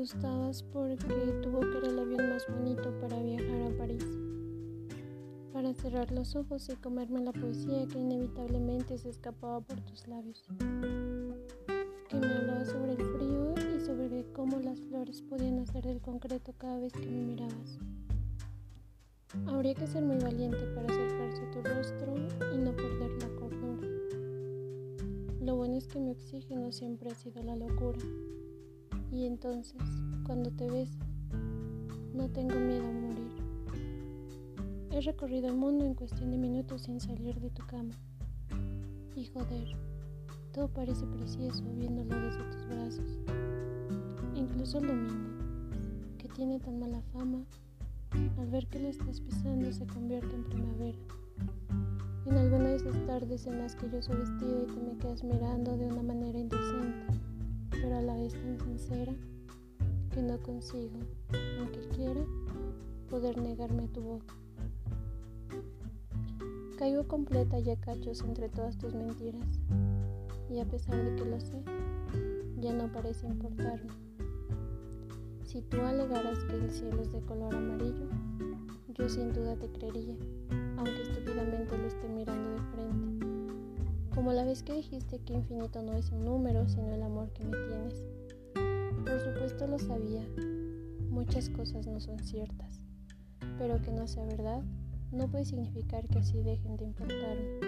Me asustabas porque tuvo que era el avión más bonito para viajar a París. Para cerrar los ojos y comerme la poesía que inevitablemente se escapaba por tus labios. Que me hablaba sobre el frío y sobre cómo las flores podían hacer del concreto cada vez que me mirabas. Habría que ser muy valiente para acercarse a tu rostro y no perder la cordura. Lo bueno es que mi oxígeno siempre ha sido la locura. Y entonces, cuando te beso, no tengo miedo a morir. He recorrido el mundo en cuestión de minutos sin salir de tu cama. Y joder, todo parece precioso viéndolo desde tus brazos. Incluso el domingo, que tiene tan mala fama, al ver que lo estás pisando se convierte en primavera. En alguna de esas tardes en las que yo soy vestido y te me quedas mirando de una manera indecente, pero a la vez tan sincera, que no consigo, aunque quiera, poder negarme tu boca. Caigo completa y a cachos entre todas tus mentiras, y a pesar de que lo sé, ya no parece importarme. Si tú alegaras que el cielo es de color amarillo, yo sin duda te creería, Como la vez que dijiste que infinito no es un número, sino el amor que me tienes. Por supuesto lo sabía, muchas cosas no son ciertas, pero que no sea verdad no puede significar que así dejen de importarme.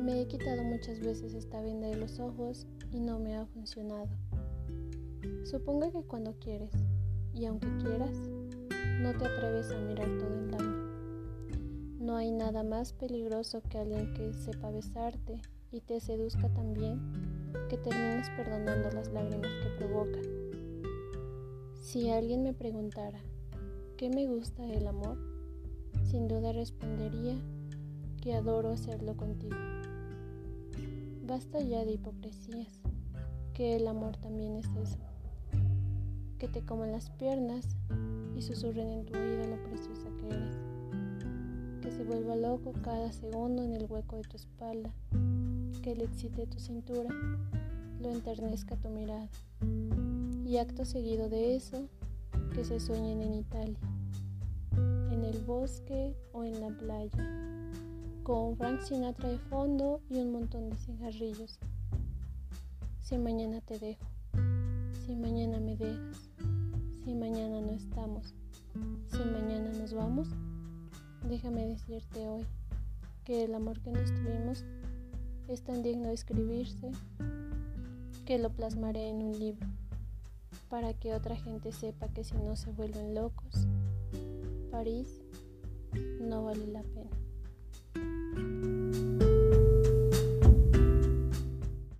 Me he quitado muchas veces esta venda de los ojos y no me ha funcionado. Suponga que cuando quieres, y aunque quieras, no te atreves a mirar todo el daño. Nada más peligroso que alguien que sepa besarte y te seduzca tan bien que termines perdonando las lágrimas que provoca. Si alguien me preguntara, ¿qué me gusta del amor? Sin duda respondería que adoro hacerlo contigo. Basta ya de hipocresías, que el amor también es eso. Que te coman las piernas y susurren en tu oído lo preciosa que eres. Que se vuelva loco cada segundo en el hueco de tu espalda. Que le excite tu cintura, lo enternezca tu mirada. Y acto seguido de eso, que se sueñen en Italia el bosque o en la playa, con Frank Sinatra de fondo y un montón de cigarrillos. Si mañana te dejo, si mañana me dejas, si mañana no estamos, si mañana nos vamos, déjame decirte hoy que el amor que nos tuvimos es tan digno de escribirse que lo plasmaré en un libro para que otra gente sepa que si no se vuelven locos, París no vale la pena.